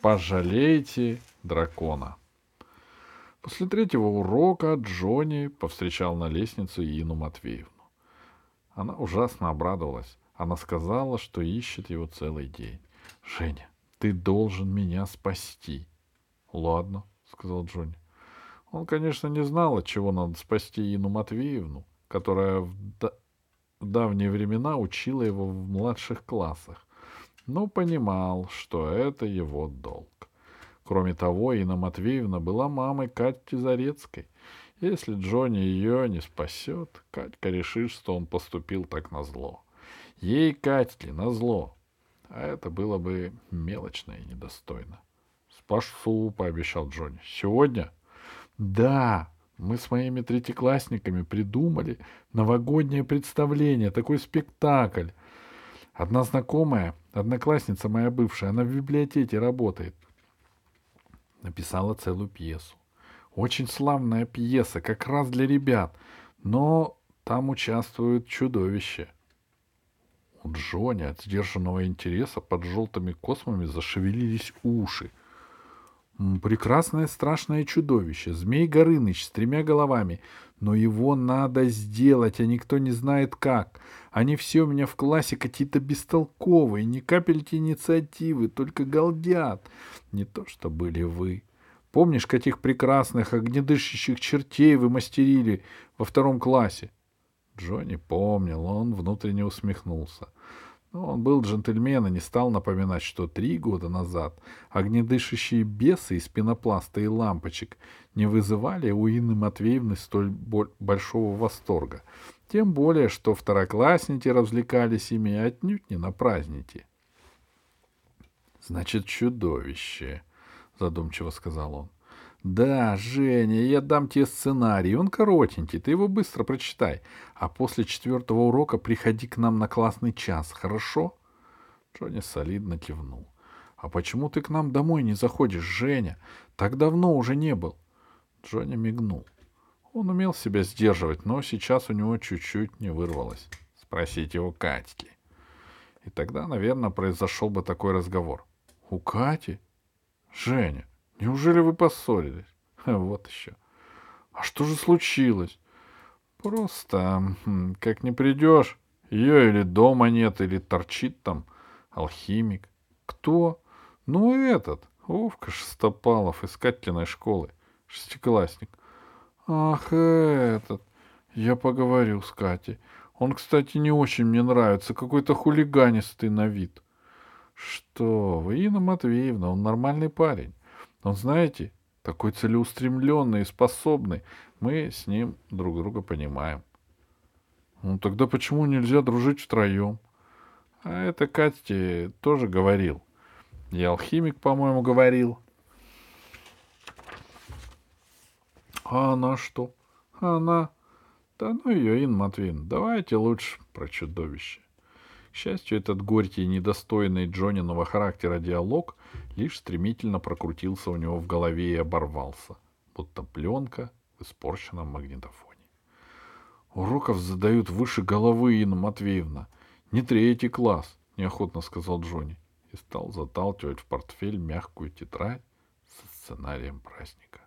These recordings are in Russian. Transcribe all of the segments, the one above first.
Пожалейте дракона. После третьего урока Джонни повстречал на лестнице Ину Матвеевну. Она ужасно обрадовалась. Она сказала, что ищет его целый день. «Женя, ты должен меня спасти». «Ладно», — сказал Джонни. Он, конечно, не знал, от чего надо спасти Ину Матвеевну, которая в, да... в давние времена учила его в младших классах, но понимал, что это его долг. Кроме того, Инна Матвеевна была мамой Кати Зарецкой. Если Джонни ее не спасет, Катька решит, что он поступил так назло. Ей, Катьке, назло. А это было бы мелочно и недостойно. — Спасу, — пообещал Джонни. — Сегодня? — Да, мы с моими третьеклассниками придумали новогоднее представление, такой спектакль. Одна знакомая, одноклассница моя бывшая, она в библиотеке работает. Написала целую пьесу. Очень славная пьеса, как раз для ребят, но там участвуют чудовища. У Джони от сдержанного интереса под желтыми космами зашевелились уши — Прекрасное страшное чудовище, Змей Горыныч с тремя головами. Но его надо сделать, а никто не знает как. Они все у меня в классе какие-то бестолковые, ни капельки инициативы, только галдят. Не то, что были вы. Помнишь, каких прекрасных огнедышащих чертей вы мастерили во втором классе? Джонни помнил, он внутренне усмехнулся. — но он был джентльмен и не стал напоминать, что три года назад огнедышащие бесы из пенопласта и лампочек не вызывали у Инны Матвеевны столь большого восторга. Тем более, что второклассники развлекались ими отнюдь не на праздники. «Значит, чудовище», — задумчиво сказал он. Да, Женя, я дам тебе сценарий. Он коротенький, ты его быстро прочитай. А после четвертого урока приходи к нам на классный час, хорошо? Джонни солидно кивнул. А почему ты к нам домой не заходишь, Женя? Так давно уже не был. Джонни мигнул. Он умел себя сдерживать, но сейчас у него чуть-чуть не вырвалось. Спросить его Катьки. И тогда, наверное, произошел бы такой разговор. У Кати? Женя, Неужели вы поссорились? Вот еще. А что же случилось? Просто, как не придешь, ее или дома нет, или торчит там алхимик. Кто? Ну, этот, Овка Шестопалов из Катькиной школы, шестиклассник. Ах, этот. Я поговорю с Катей. Он, кстати, не очень мне нравится, какой-то хулиганистый на вид. Что вы, Инна Матвеевна, он нормальный парень. Он, знаете, такой целеустремленный и способный. Мы с ним друг друга понимаем. Ну тогда почему нельзя дружить втроем? А это Катя тоже говорил. И алхимик, по-моему, говорил. А она что? А она... Да ну ее, Инна Матвеевна, давайте лучше про чудовище. К счастью, этот горький недостойный Джониного характера диалог лишь стремительно прокрутился у него в голове и оборвался, будто пленка в испорченном магнитофоне. «Уроков задают выше головы, Инна Матвеевна. Не третий класс», — неохотно сказал Джонни и стал заталкивать в портфель мягкую тетрадь со сценарием праздника.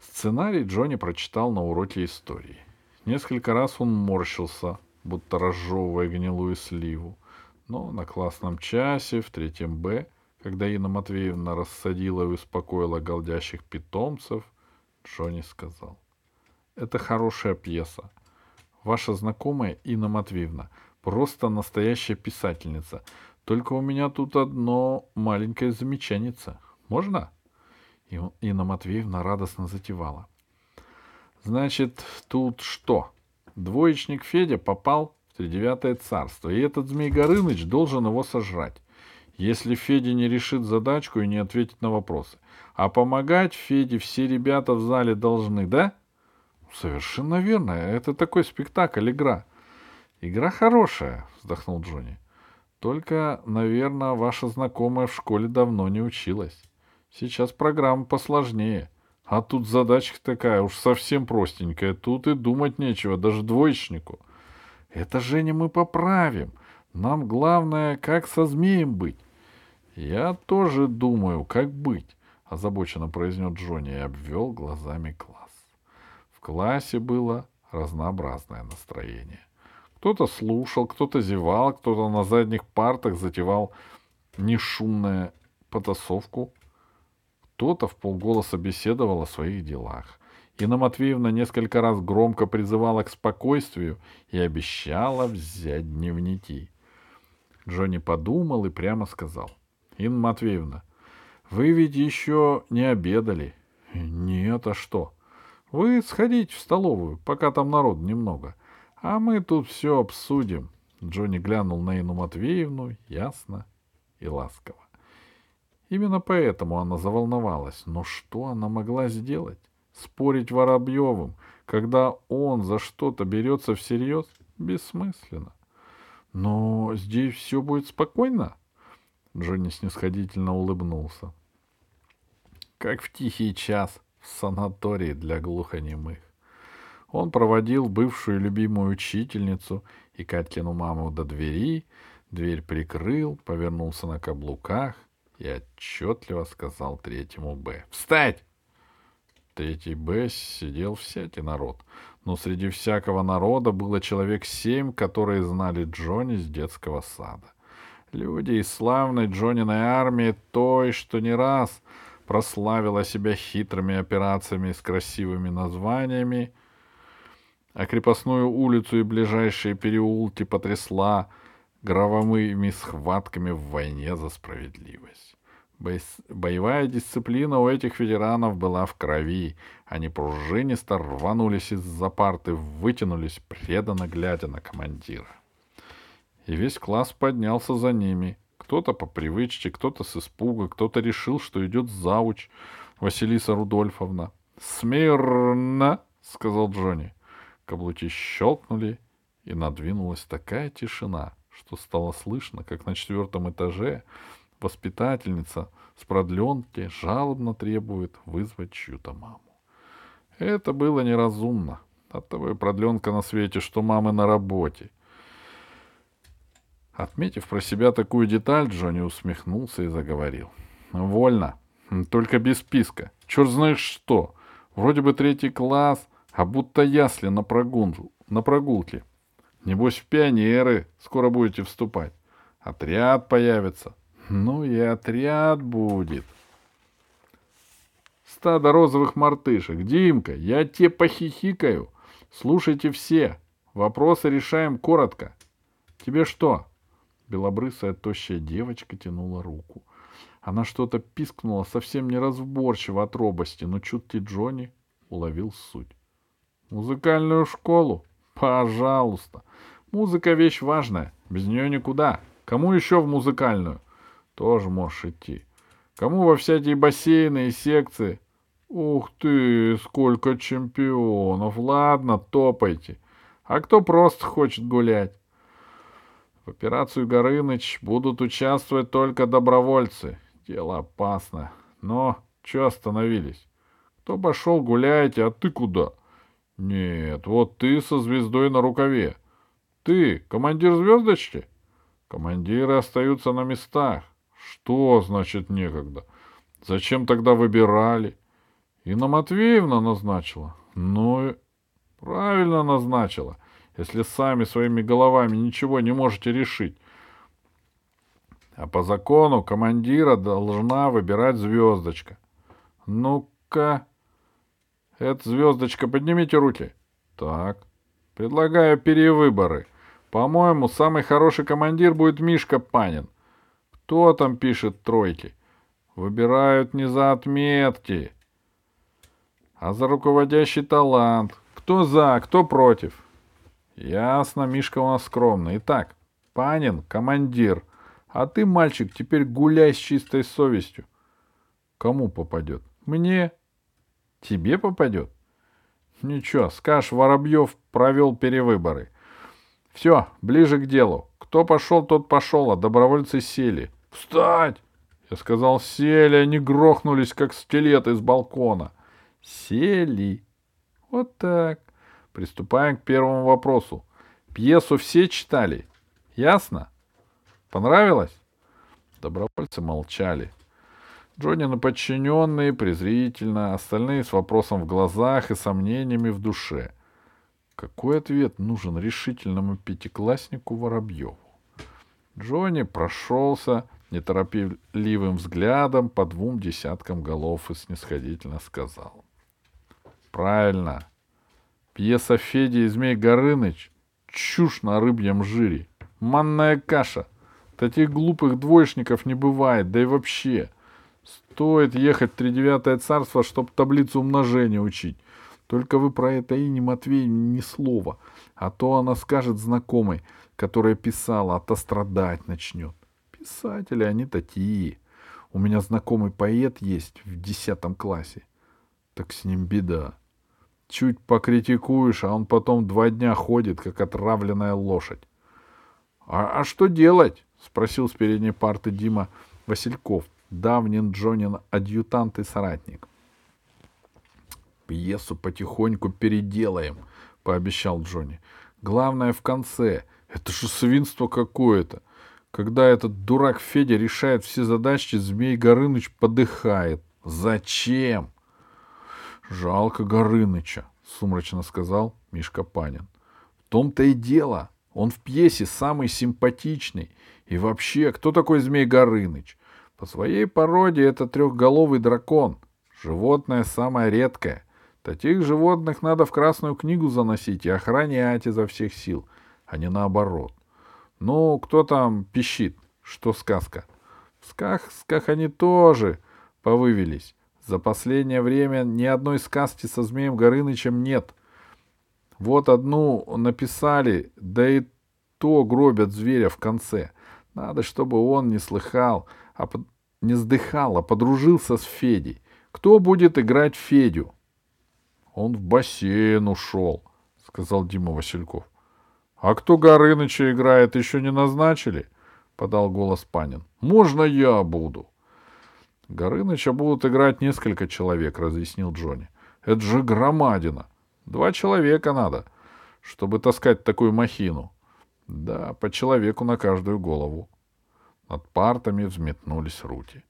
Сценарий Джонни прочитал на уроке истории. Несколько раз он морщился, будто разжевывая гнилую сливу. Но на классном часе в третьем Б, когда Инна Матвеевна рассадила и успокоила голдящих питомцев, Джонни сказал. «Это хорошая пьеса. Ваша знакомая Инна Матвеевна просто настоящая писательница. Только у меня тут одно маленькое замечание. Можно?» И Инна Матвеевна радостно затевала. «Значит, тут что?» Двоечник Федя попал в тридевятое царство, и этот Змей Горыныч должен его сожрать, если Федя не решит задачку и не ответит на вопросы. А помогать Феде все ребята в зале должны, да? Совершенно верно. Это такой спектакль, игра. Игра хорошая, вздохнул Джонни. Только, наверное, ваша знакомая в школе давно не училась. Сейчас программа посложнее. А тут задачка такая уж совсем простенькая. Тут и думать нечего, даже двоечнику. Это, Женя, мы поправим. Нам главное, как со змеем быть. Я тоже думаю, как быть, озабоченно произнес Джонни и обвел глазами класс. В классе было разнообразное настроение. Кто-то слушал, кто-то зевал, кто-то на задних партах затевал нешумную потасовку, кто-то в полголоса беседовал о своих делах. Инна Матвеевна несколько раз громко призывала к спокойствию и обещала взять дневники. Джонни подумал и прямо сказал. — Инна Матвеевна, вы ведь еще не обедали. — Нет, а что? Вы сходите в столовую, пока там народ немного. А мы тут все обсудим. Джонни глянул на Инну Матвеевну ясно и ласково. Именно поэтому она заволновалась. Но что она могла сделать? Спорить Воробьевым, когда он за что-то берется всерьез, бессмысленно. Но здесь все будет спокойно? Джонни снисходительно улыбнулся. Как в тихий час в санатории для глухонемых. Он проводил бывшую любимую учительницу и Катькину маму до двери, дверь прикрыл, повернулся на каблуках и отчетливо сказал третьему «Б». «Встать!» Третий Б сидел всякий народ, но среди всякого народа было человек семь, которые знали Джонни с детского сада. Люди из славной Джониной армии, той, что не раз прославила себя хитрыми операциями с красивыми названиями, а крепостную улицу и ближайшие переулки потрясла грововыми схватками в войне за справедливость. Боевая дисциплина у этих ветеранов была в крови. Они пружинисто рванулись из-за парты, вытянулись, преданно глядя на командира. И весь класс поднялся за ними. Кто-то по привычке, кто-то с испуга, кто-то решил, что идет зауч Василиса Рудольфовна. «Смирно!» — сказал Джонни. Каблуки щелкнули, и надвинулась такая тишина, что стало слышно, как на четвертом этаже воспитательница с продленки жалобно требует вызвать чью-то маму. Это было неразумно. Оттого и продленка на свете, что мамы на работе. Отметив про себя такую деталь, Джонни усмехнулся и заговорил. «Вольно. Только без списка. Черт знаешь что. Вроде бы третий класс, а будто ясли на, прогул... на прогулке. Небось, в пионеры скоро будете вступать. Отряд появится. Ну и отряд будет. Стадо розовых мартышек. Димка, я тебе похихикаю. Слушайте все. Вопросы решаем коротко. Тебе что? Белобрысая тощая девочка тянула руку. Она что-то пискнула совсем неразборчиво от робости, но чуткий Джонни уловил суть. Музыкальную школу? Пожалуйста. Музыка вещь важная. Без нее никуда. Кому еще в музыкальную? Тоже можешь идти. Кому во всякие бассейны и секции? Ух ты, сколько чемпионов. Ладно, топайте. А кто просто хочет гулять? В операцию Горыныч будут участвовать только добровольцы. Дело опасно. Но что остановились? Кто пошел, гуляйте, а ты куда? Нет, вот ты со звездой на рукаве. Ты командир звездочки? Командиры остаются на местах. Что значит некогда? Зачем тогда выбирали? Инна Матвеевна назначила. Ну, правильно назначила, если сами своими головами ничего не можете решить. А по закону командира должна выбирать звездочка. Ну-ка, эта звездочка, поднимите руки. Так, предлагаю перевыборы. По-моему, самый хороший командир будет Мишка Панин. Кто там пишет тройки? Выбирают не за отметки, а за руководящий талант. Кто за, кто против? Ясно, Мишка у нас скромный. Итак, Панин — командир, а ты, мальчик, теперь гуляй с чистой совестью. Кому попадет? Мне? Тебе попадет? Ничего, скажешь, Воробьев провел перевыборы. Все, ближе к делу. Кто пошел, тот пошел, а добровольцы сели. «Встать!» Я сказал «сели», они грохнулись, как стилеты с балкона. Сели. Вот так. Приступаем к первому вопросу. Пьесу все читали? Ясно? Понравилось? Добровольцы молчали. Джонни подчиненные презрительно, остальные с вопросом в глазах и сомнениями в душе. Какой ответ нужен решительному пятикласснику Воробьеву? Джонни прошелся неторопливым взглядом по двум десяткам голов и снисходительно сказал. Правильно. Пьеса Феди и Змей Горыныч — чушь на рыбьем жире. Манная каша. Таких глупых двоечников не бывает, да и вообще. Стоит ехать в тридевятое царство, чтобы таблицу умножения учить. Только вы про это и не Матвей ни слова, а то она скажет знакомой, которая писала, а то страдать начнет. Писатели они такие. У меня знакомый поэт есть в десятом классе. Так с ним беда. Чуть покритикуешь, а он потом два дня ходит, как отравленная лошадь. — А, а что делать? — спросил с передней парты Дима Васильков, давний Джонин адъютант и соратник. — Пьесу потихоньку переделаем, — пообещал Джонни. — Главное в конце. Это же свинство какое-то. Когда этот дурак Федя решает все задачи, Змей Горыныч подыхает. Зачем? — Жалко Горыныча, — сумрачно сказал Мишка Панин. — В том-то и дело. Он в пьесе самый симпатичный. И вообще, кто такой Змей Горыныч? По своей породе это трехголовый дракон. Животное самое редкое. Таких животных надо в Красную книгу заносить и охранять изо всех сил, а не наоборот. Ну, кто там пищит? Что сказка? В сказках они тоже повывелись. За последнее время ни одной сказки со Змеем Горынычем нет. Вот одну написали, да и то гробят зверя в конце. Надо, чтобы он не слыхал, а под... не сдыхал, а подружился с Федей. Кто будет играть Федю? Он в бассейн ушел, сказал Дима Васильков. А кто Горыныча играет, еще не назначили? Подал голос Панин. Можно я буду? Горыныча будут играть несколько человек, разъяснил Джонни. Это же громадина. Два человека надо, чтобы таскать такую махину. Да, по человеку на каждую голову. Над партами взметнулись руки.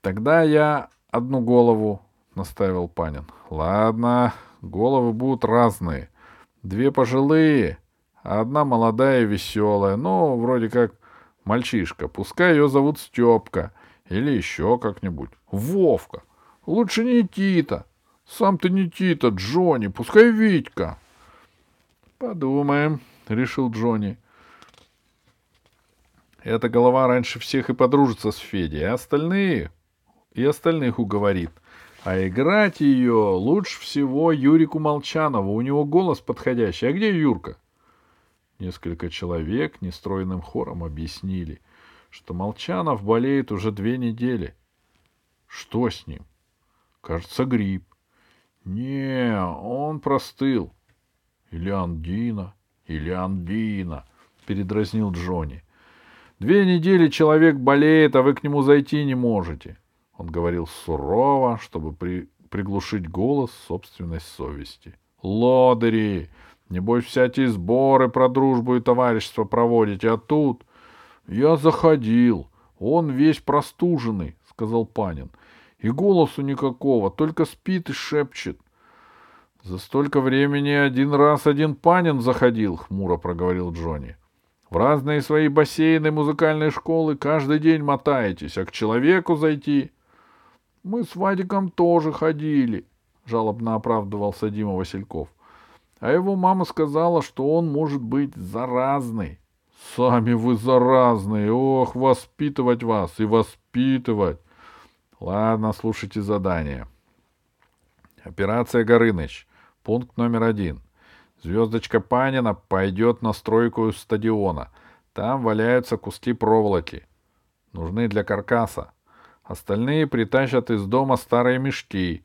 Тогда я одну голову, наставил Панин. Ладно, головы будут разные. Две пожилые, а одна молодая и веселая, ну, вроде как мальчишка. Пускай ее зовут Степка или еще как-нибудь. Вовка. Лучше не Тита. Сам ты не Тита, Джонни, пускай Витька. Подумаем, решил Джонни. Эта голова раньше всех и подружится с Федей, а остальные... И остальных уговорит. А играть ее лучше всего Юрику Молчанову. У него голос подходящий. А где Юрка? Несколько человек нестройным хором объяснили, что Молчанов болеет уже две недели. Что с ним? Кажется, грипп. Не, он простыл. Или андина, или андина, передразнил Джонни. Две недели человек болеет, а вы к нему зайти не можете. Он говорил сурово, чтобы при... приглушить голос собственной совести. Лодыри! Небось, всякие сборы про дружбу и товарищество проводите, а тут... Я заходил. Он весь простуженный, — сказал Панин. И голосу никакого, только спит и шепчет. За столько времени один раз один Панин заходил, — хмуро проговорил Джонни. В разные свои бассейны музыкальной школы каждый день мотаетесь, а к человеку зайти... Мы с Вадиком тоже ходили, — жалобно оправдывался Дима Васильков. — а его мама сказала, что он может быть заразный. Сами вы заразные. Ох, воспитывать вас и воспитывать. Ладно, слушайте задание. Операция Горыныч. Пункт номер один. Звездочка Панина пойдет на стройку стадиона. Там валяются куски проволоки. Нужны для каркаса. Остальные притащат из дома старые мешки.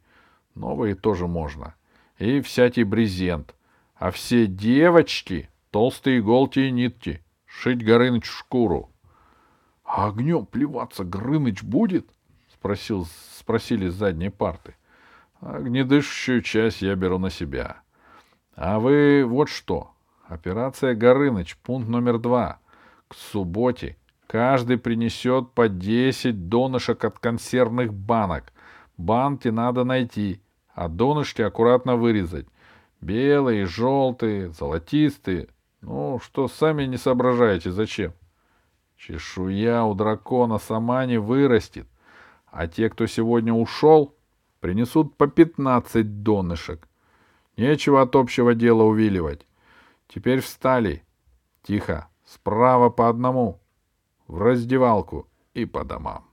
Новые тоже можно. И всякий брезент а все девочки — толстые иголки и нитки, шить Горыныч шкуру. — А огнем плеваться Горыныч будет? — спросил, спросили с задней парты. — Огнедышащую часть я беру на себя. А вы вот что. Операция Горыныч, пункт номер два. К субботе Каждый принесет по 10 донышек от консервных банок. Банки надо найти, а донышки аккуратно вырезать. Белые, желтые, золотистые. Ну, что сами не соображаете, зачем? Чешуя у дракона сама не вырастет, а те, кто сегодня ушел, принесут по пятнадцать донышек. Нечего от общего дела увиливать. Теперь встали. Тихо, справа по одному, в раздевалку и по домам.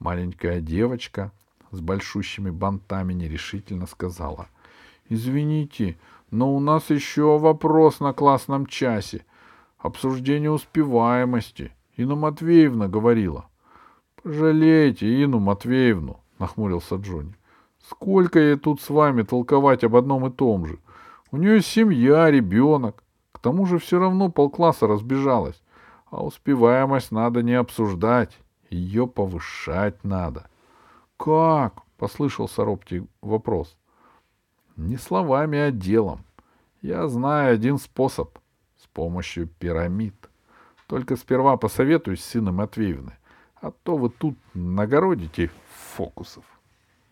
Маленькая девочка с большущими бантами нерешительно сказала. — Извините, но у нас еще вопрос на классном часе. Обсуждение успеваемости. Инна Матвеевна говорила. — Пожалейте Инну Матвеевну, — нахмурился Джонни. — Сколько ей тут с вами толковать об одном и том же? У нее семья, ребенок. К тому же все равно полкласса разбежалась. А успеваемость надо не обсуждать, ее повышать надо. — Как? — послышался робкий вопрос. — Не словами, а делом. Я знаю один способ — с помощью пирамид. Только сперва посоветуюсь с сыном Матвеевны, а то вы тут нагородите фокусов.